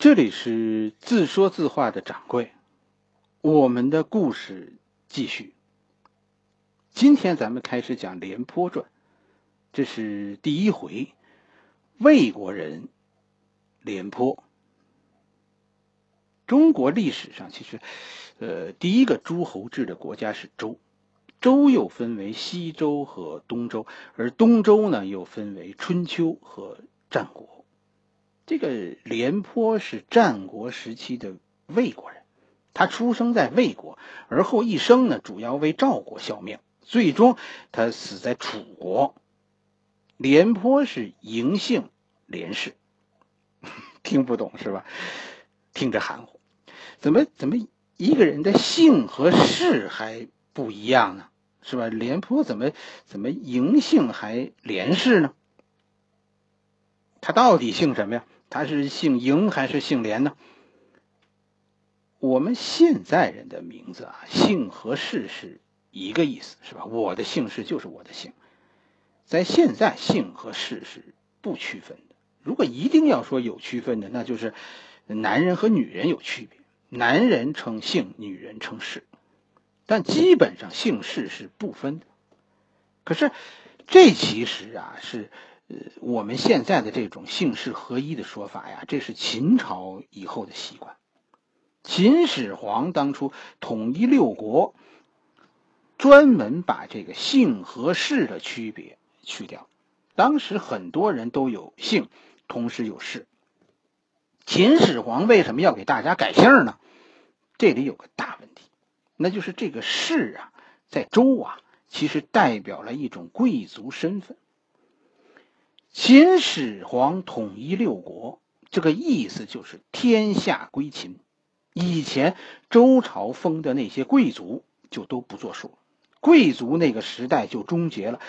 这里是自说自话的掌柜，我们的故事继续。今天咱们开始讲《廉颇传》，这是第一回，魏国人廉颇。中国历史上其实，呃，第一个诸侯制的国家是周，周又分为西周和东周，而东周呢又分为春秋和战国。这个廉颇是战国时期的魏国人，他出生在魏国，而后一生呢主要为赵国效命，最终他死在楚国。廉颇是嬴姓廉氏，听不懂是吧？听着含糊，怎么怎么一个人的姓和氏还不一样呢？是吧？廉颇怎么怎么嬴姓还廉氏呢？他到底姓什么呀？他是姓嬴还是姓廉呢？我们现在人的名字啊，姓和氏是一个意思，是吧？我的姓氏就是我的姓，在现在姓和氏是不区分的。如果一定要说有区分的，那就是男人和女人有区别，男人称姓，女人称氏，但基本上姓氏是不分的。可是这其实啊是。我们现在的这种姓氏合一的说法呀，这是秦朝以后的习惯。秦始皇当初统一六国，专门把这个姓和氏的区别去掉。当时很多人都有姓，同时有氏。秦始皇为什么要给大家改姓呢？这里有个大问题，那就是这个氏啊，在周啊，其实代表了一种贵族身份。秦始皇统一六国，这个意思就是天下归秦。以前周朝封的那些贵族就都不作数，贵族那个时代就终结了，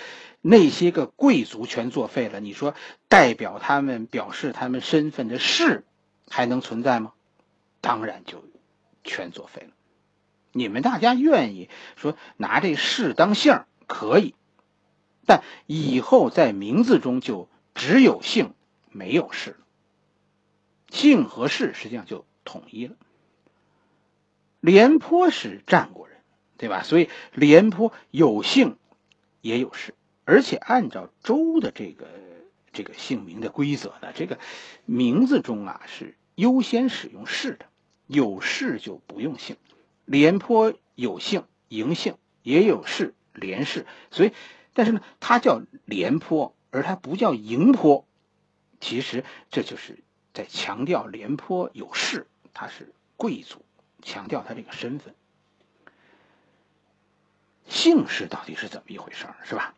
那些个贵族全作废了。你说代表他们表示他们身份的士还能存在吗？当然就全作废了。你们大家愿意说拿这士当姓可以，但以后在名字中就。只有姓没有氏，姓和氏实际上就统一了。廉颇是战国人，对吧？所以廉颇有姓也有氏，而且按照周的这个这个姓名的规则呢，这个名字中啊是优先使用氏的，有氏就不用姓。廉颇有姓嬴姓，也有氏廉氏，所以但是呢，他叫廉颇。而他不叫嬴颇，其实这就是在强调廉颇有势，他是贵族，强调他这个身份。姓氏到底是怎么一回事儿，是吧？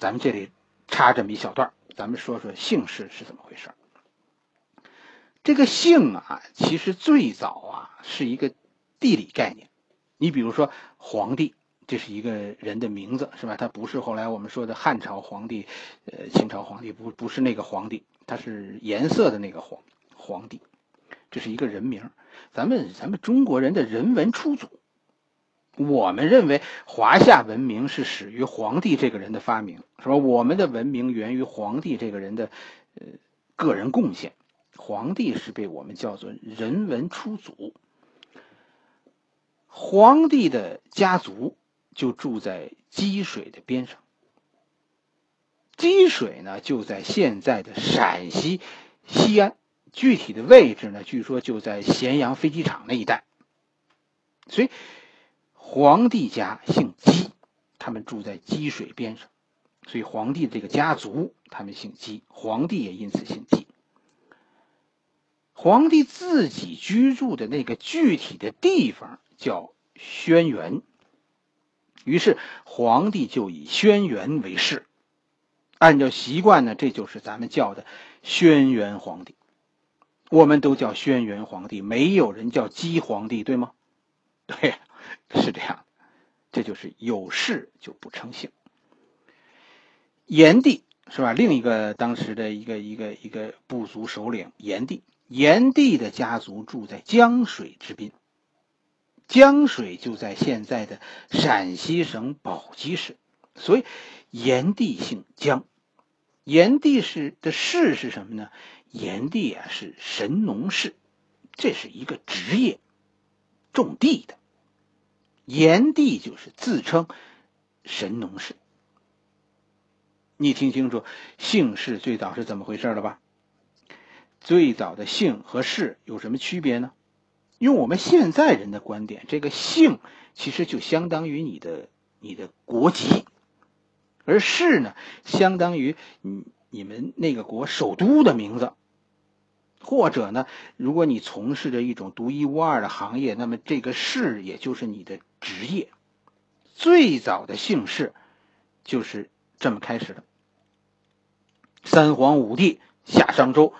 咱们这里插这么一小段咱们说说姓氏是怎么回事儿。这个姓啊，其实最早啊是一个地理概念，你比如说皇帝。这是一个人的名字，是吧？他不是后来我们说的汉朝皇帝，呃，清朝皇帝，不，不是那个皇帝，他是颜色的那个皇皇帝。这是一个人名。咱们咱们中国人的人文出祖，我们认为华夏文明是始于皇帝这个人的发明，是吧？我们的文明源于皇帝这个人的呃个人贡献。皇帝是被我们叫做人文出祖。皇帝的家族。就住在积水的边上。积水呢，就在现在的陕西西安，具体的位置呢，据说就在咸阳飞机场那一带。所以，皇帝家姓姬，他们住在积水边上，所以皇帝这个家族他们姓姬，皇帝也因此姓姬。皇帝自己居住的那个具体的地方叫轩辕。于是皇帝就以轩辕为氏，按照习惯呢，这就是咱们叫的轩辕皇帝。我们都叫轩辕皇帝，没有人叫姬皇帝，对吗？对，是这样。这就是有氏就不称姓。炎帝是吧？另一个当时的一个一个一个部族首领炎帝，炎帝的家族住在江水之滨。江水就在现在的陕西省宝鸡市，所以炎帝姓江。炎帝是的氏是什么呢？炎帝啊是神农氏，这是一个职业，种地的。炎帝就是自称神农氏。你听清楚，姓氏最早是怎么回事了吧？最早的姓和氏有什么区别呢？用我们现在人的观点，这个姓其实就相当于你的你的国籍，而氏呢，相当于你你们那个国首都的名字，或者呢，如果你从事着一种独一无二的行业，那么这个氏也就是你的职业。最早的姓氏就是这么开始的。三皇五帝夏商周。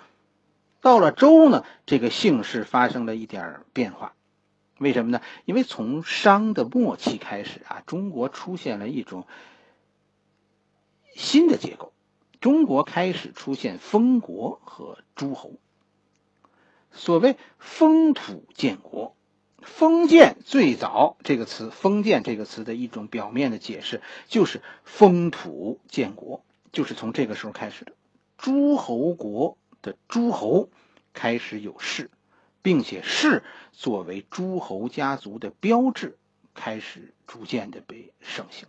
到了周呢，这个姓氏发生了一点变化，为什么呢？因为从商的末期开始啊，中国出现了一种新的结构，中国开始出现封国和诸侯。所谓封土建国，封建最早这个词“封建”这个词的一种表面的解释，就是封土建国，就是从这个时候开始的诸侯国。的诸侯开始有氏，并且氏作为诸侯家族的标志，开始逐渐的被盛行。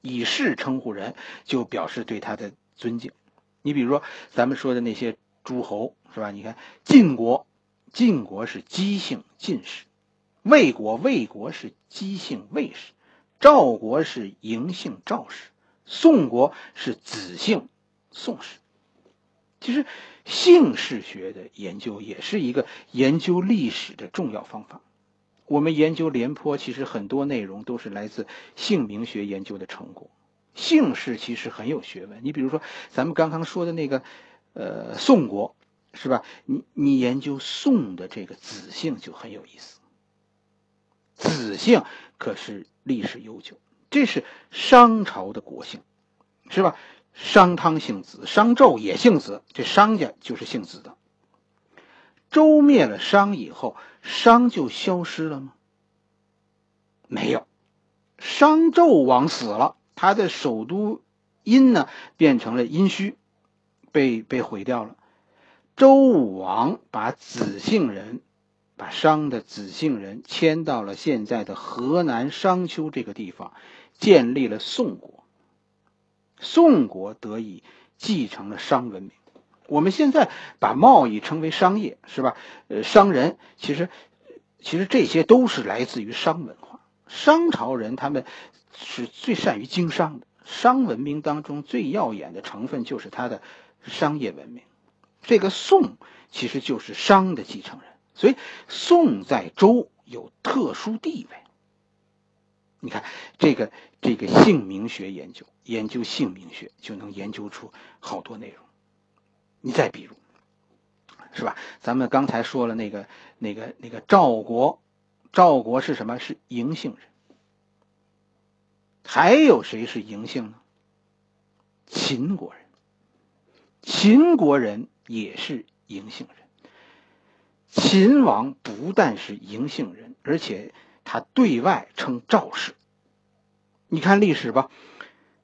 以氏称呼人，就表示对他的尊敬。你比如说，咱们说的那些诸侯，是吧？你看晋国，晋国是姬姓晋氏；魏国，魏国是姬姓魏氏；赵国是嬴姓赵氏；宋国是子姓宋氏。其实。姓氏学的研究也是一个研究历史的重要方法。我们研究廉颇，其实很多内容都是来自姓名学研究的成果。姓氏其实很有学问。你比如说，咱们刚刚说的那个，呃，宋国，是吧？你你研究宋的这个子姓就很有意思。子姓可是历史悠久，这是商朝的国姓，是吧？商汤姓子，商纣也姓子，这商家就是姓子的。周灭了商以后，商就消失了吗？没有，商纣王死了，他的首都殷呢变成了殷墟，被被毁掉了。周武王把子姓人，把商的子姓人迁到了现在的河南商丘这个地方，建立了宋国。宋国得以继承了商文明。我们现在把贸易称为商业，是吧？呃，商人其实，其实这些都是来自于商文化。商朝人他们是最善于经商的，商文明当中最耀眼的成分就是它的商业文明。这个宋其实就是商的继承人，所以宋在周有特殊地位。你看这个这个姓名学研究，研究姓名学就能研究出好多内容。你再比如，是吧？咱们刚才说了那个那个那个赵国，赵国是什么？是嬴姓人。还有谁是嬴姓呢？秦国人，秦国人也是嬴姓人。秦王不但是嬴姓人，而且。他对外称赵氏，你看历史吧。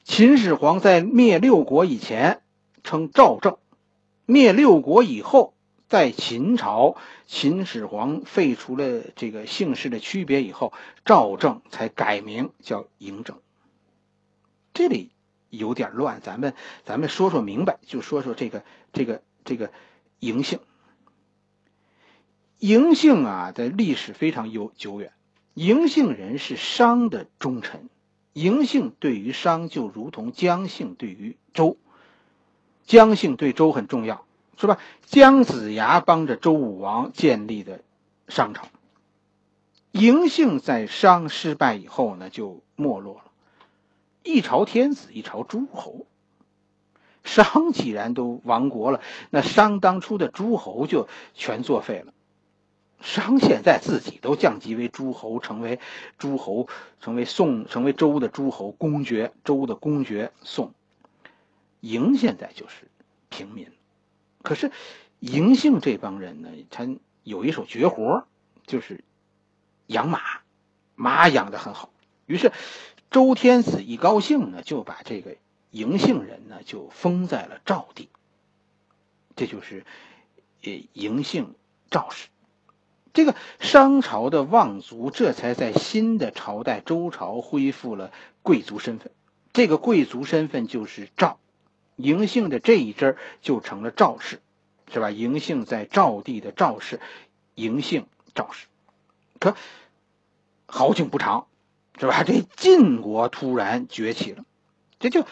秦始皇在灭六国以前称赵正，灭六国以后，在秦朝，秦始皇废除了这个姓氏的区别以后，赵正才改名叫嬴政。这里有点乱，咱们咱们说说明白，就说说这个这个这个嬴姓。嬴姓啊，在历史非常悠久远。嬴姓人是商的忠臣，嬴姓对于商就如同姜姓对于周，姜姓对周很重要，是吧？姜子牙帮着周武王建立的商朝，嬴姓在商失败以后呢，就没落了，一朝天子一朝诸侯，商既然都亡国了，那商当初的诸侯就全作废了。商现在自己都降级为诸侯，成为诸侯，成为宋，成为周的诸侯公爵，周的公爵宋。嬴现在就是平民，可是嬴姓这帮人呢，他有一手绝活，就是养马，马养的很好。于是周天子一高兴呢，就把这个嬴姓人呢就封在了赵地，这就是呃嬴姓赵氏。这个商朝的望族这才在新的朝代周朝恢复了贵族身份，这个贵族身份就是赵，嬴姓的这一支就成了赵氏，是吧？嬴姓在赵地的赵氏，嬴姓赵氏。可好景不长，是吧？这晋国突然崛起了，这就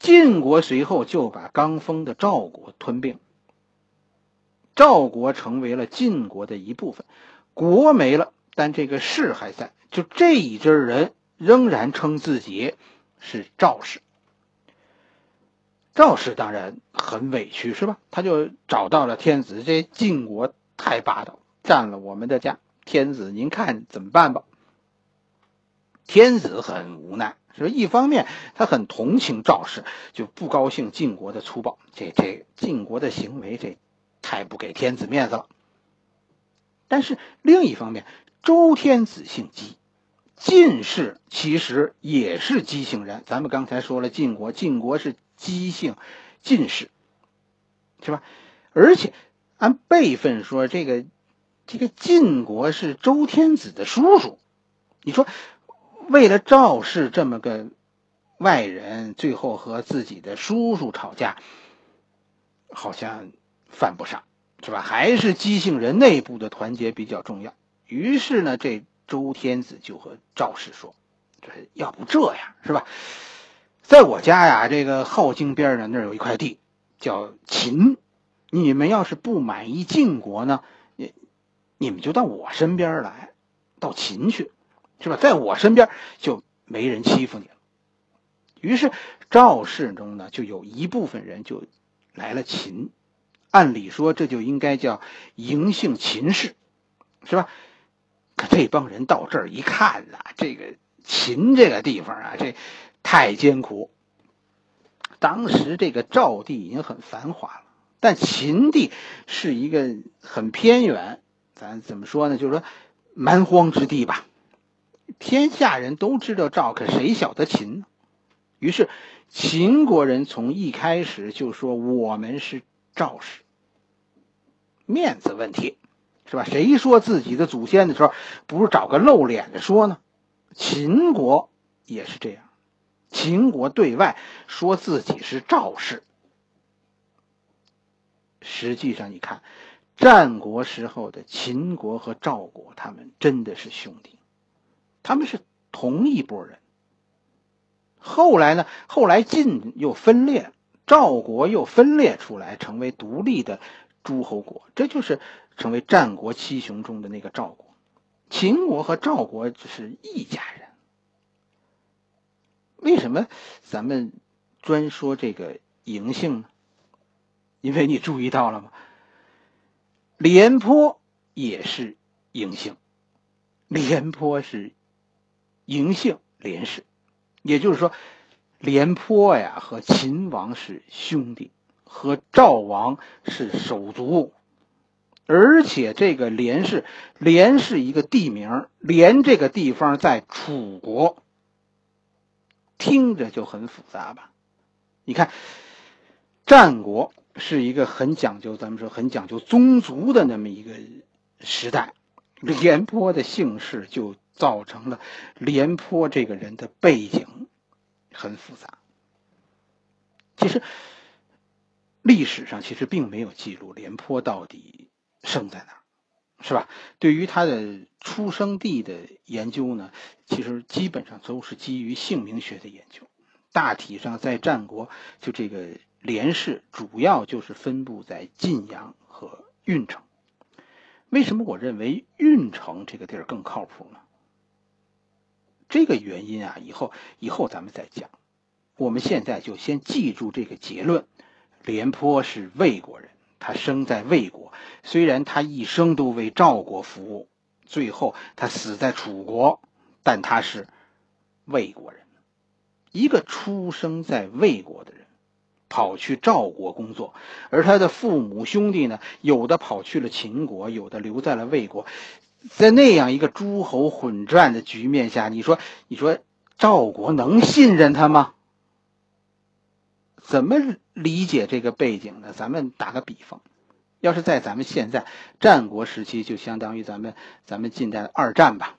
晋国随后就把刚封的赵国吞并。赵国成为了晋国的一部分，国没了，但这个氏还在。就这一支人仍然称自己是赵氏。赵氏当然很委屈，是吧？他就找到了天子，这晋国太霸道，占了我们的家。天子，您看怎么办吧？天子很无奈，说一方面他很同情赵氏，就不高兴晋国的粗暴，这这晋国的行为这。太不给天子面子了。但是另一方面，周天子姓姬，晋氏其实也是姬姓人。咱们刚才说了，晋国晋国是姬姓晋氏，是吧？而且按辈分说，这个这个晋国是周天子的叔叔。你说，为了赵氏这么个外人，最后和自己的叔叔吵架，好像。犯不上，是吧？还是姬姓人内部的团结比较重要。于是呢，这周天子就和赵氏说：“这要不这样，是吧？在我家呀，这个镐京边上那儿有一块地，叫秦。你们要是不满意晋国呢，你你们就到我身边来，到秦去，是吧？在我身边就没人欺负你了。”于是赵氏中呢，就有一部分人就来了秦。按理说，这就应该叫嬴姓秦氏，是吧？可这帮人到这儿一看呐，这个秦这个地方啊，这太艰苦。当时这个赵地已经很繁华了，但秦地是一个很偏远，咱怎么说呢？就是说蛮荒之地吧。天下人都知道赵，可谁晓得秦呢？于是秦国人从一开始就说：“我们是。”赵氏，面子问题，是吧？谁说自己的祖先的时候，不是找个露脸的说呢？秦国也是这样，秦国对外说自己是赵氏，实际上你看，战国时候的秦国和赵国，他们真的是兄弟，他们是同一拨人。后来呢？后来晋又分裂。赵国又分裂出来，成为独立的诸侯国，这就是成为战国七雄中的那个赵国。秦国和赵国只是一家人。为什么咱们专说这个嬴姓呢？因为你注意到了吗？廉颇也是嬴姓，廉颇是嬴姓廉氏，也就是说。廉颇呀，和秦王是兄弟，和赵王是手足，而且这个廉是，廉是一个地名，廉这个地方在楚国，听着就很复杂吧？你看，战国是一个很讲究，咱们说很讲究宗族的那么一个时代，廉颇的姓氏就造成了廉颇这个人的背景。很复杂。其实历史上其实并没有记录廉颇到底生在哪，是吧？对于他的出生地的研究呢，其实基本上都是基于姓名学的研究。大体上，在战国，就这个廉氏主要就是分布在晋阳和运城。为什么我认为运城这个地儿更靠谱呢？这个原因啊，以后以后咱们再讲。我们现在就先记住这个结论：廉颇是魏国人，他生在魏国。虽然他一生都为赵国服务，最后他死在楚国，但他是魏国人。一个出生在魏国的人，跑去赵国工作，而他的父母兄弟呢，有的跑去了秦国，有的留在了魏国。在那样一个诸侯混战的局面下，你说，你说赵国能信任他吗？怎么理解这个背景呢？咱们打个比方，要是在咱们现在战国时期，就相当于咱们咱们近代二战吧，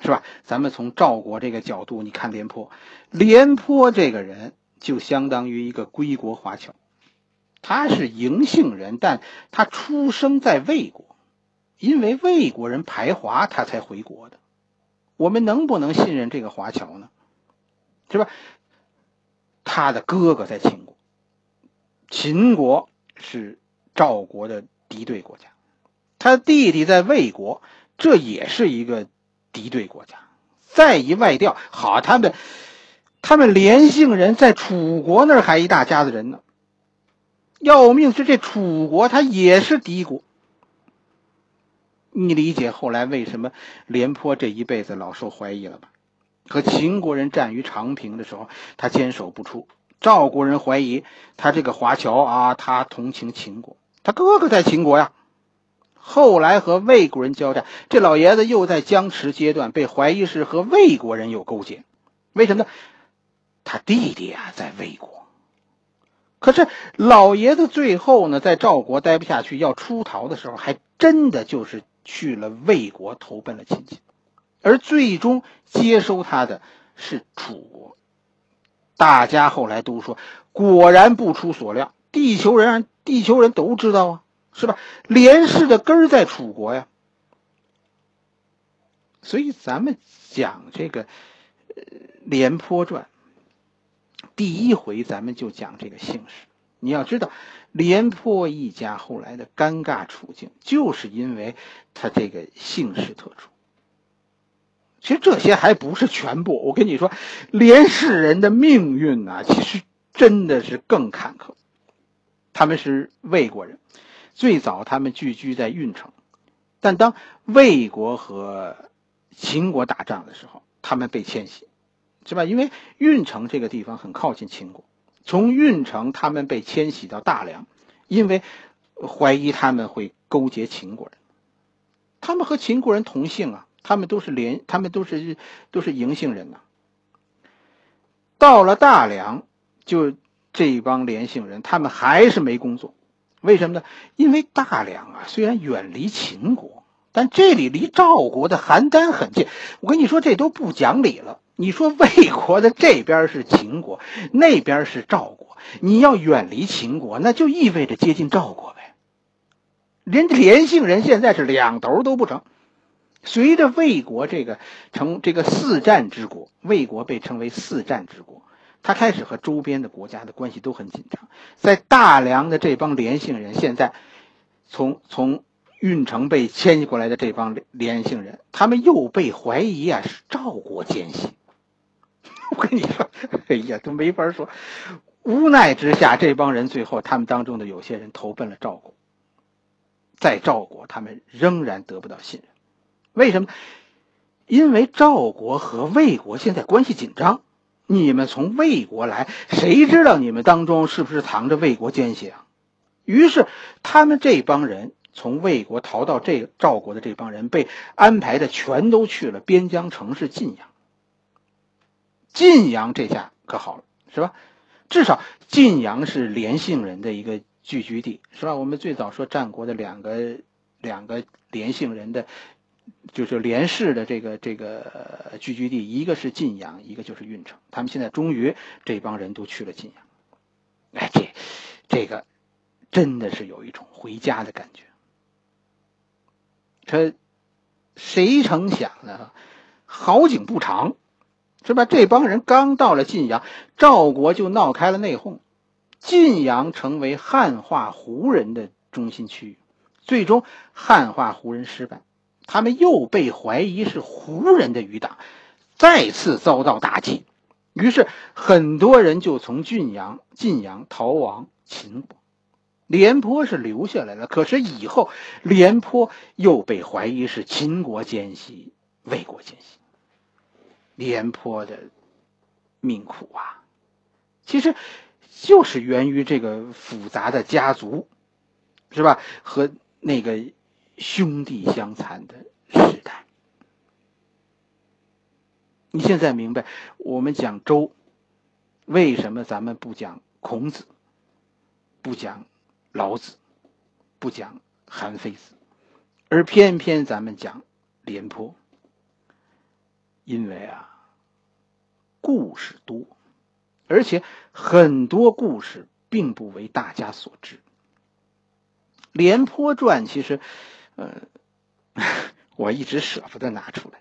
是吧？咱们从赵国这个角度，你看廉颇，廉颇这个人就相当于一个归国华侨，他是嬴姓人，但他出生在魏国，因为魏国人排华，他才回国的。我们能不能信任这个华侨呢？是吧？他的哥哥在秦国，秦国是。赵国的敌对国家，他弟弟在魏国，这也是一个敌对国家。再一外调，好，他们他们连姓人在楚国那儿还一大家子人呢。要命是这楚国，他也是敌国。你理解后来为什么廉颇这一辈子老受怀疑了吧？和秦国人战于长平的时候，他坚守不出。赵国人怀疑他这个华侨啊，他同情秦国。他哥哥在秦国呀，后来和魏国人交战，这老爷子又在僵持阶段被怀疑是和魏国人有勾结，为什么呢？他弟弟啊在魏国，可是老爷子最后呢，在赵国待不下去要出逃的时候，还真的就是去了魏国投奔了亲戚，而最终接收他的是楚国。大家后来都说，果然不出所料，地球人。地球人都知道啊，是吧？连氏的根在楚国呀，所以咱们讲这个《廉颇传》，第一回咱们就讲这个姓氏。你要知道，廉颇一家后来的尴尬处境，就是因为他这个姓氏特殊。其实这些还不是全部，我跟你说，连氏人的命运啊，其实真的是更坎坷。他们是魏国人，最早他们聚居在运城，但当魏国和秦国打仗的时候，他们被迁徙，是吧？因为运城这个地方很靠近秦国，从运城他们被迁徙到大梁，因为怀疑他们会勾结秦国人，他们和秦国人同姓啊，他们都是连，他们都是都是嬴姓人呐。到了大梁就。这一帮连姓人，他们还是没工作，为什么呢？因为大梁啊，虽然远离秦国，但这里离赵国的邯郸很近。我跟你说，这都不讲理了。你说魏国的这边是秦国，那边是赵国，你要远离秦国，那就意味着接近赵国呗。人连姓人现在是两头都不成。随着魏国这个成这个四战之国，魏国被称为四战之国。他开始和周边的国家的关系都很紧张，在大梁的这帮连姓人，现在从从运城被迁移过来的这帮连姓人，他们又被怀疑啊是赵国奸细。我跟你说，哎呀，都没法说。无奈之下，这帮人最后他们当中的有些人投奔了赵国，在赵国他们仍然得不到信任。为什么？因为赵国和魏国现在关系紧张。你们从魏国来，谁知道你们当中是不是藏着魏国奸细啊？于是，他们这帮人从魏国逃到这赵国的这帮人，被安排的全都去了边疆城市晋阳。晋阳这下可好了，是吧？至少晋阳是连姓人的一个聚居地，是吧？我们最早说战国的两个两个连姓人的。就是连氏的这个这个聚居地，一个是晋阳，一个就是运城。他们现在终于这帮人都去了晋阳，哎，这这个真的是有一种回家的感觉。这谁成想呢？好景不长，是吧？这帮人刚到了晋阳，赵国就闹开了内讧，晋阳成为汉化胡人的中心区域，最终汉化胡人失败。他们又被怀疑是胡人的余党，再次遭到打击，于是很多人就从晋阳晋阳逃亡秦国。廉颇是留下来了，可是以后廉颇又被怀疑是秦国奸细、魏国奸细。廉颇的命苦啊，其实就是源于这个复杂的家族，是吧？和那个。兄弟相残的时代，你现在明白我们讲周，为什么咱们不讲孔子，不讲老子，不讲韩非子，而偏偏咱们讲廉颇，因为啊，故事多，而且很多故事并不为大家所知。《廉颇传》其实，呃，我一直舍不得拿出来，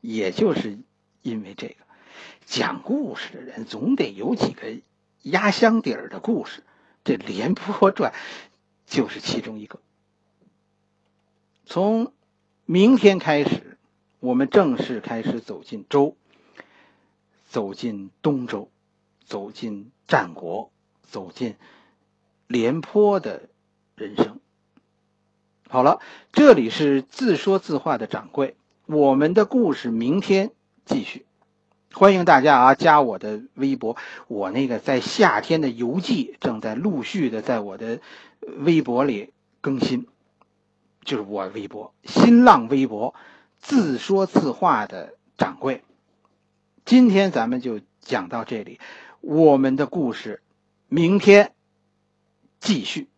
也就是因为这个，讲故事的人总得有几个压箱底儿的故事，这《廉颇传》就是其中一个。从明天开始，我们正式开始走进周，走进东周，走进战国，走进廉颇的人生。好了，这里是自说自话的掌柜，我们的故事明天继续。欢迎大家啊，加我的微博，我那个在夏天的游记正在陆续的在我的微博里更新。就是我微博、新浪微博自说自话的掌柜。今天咱们就讲到这里，我们的故事明天继续。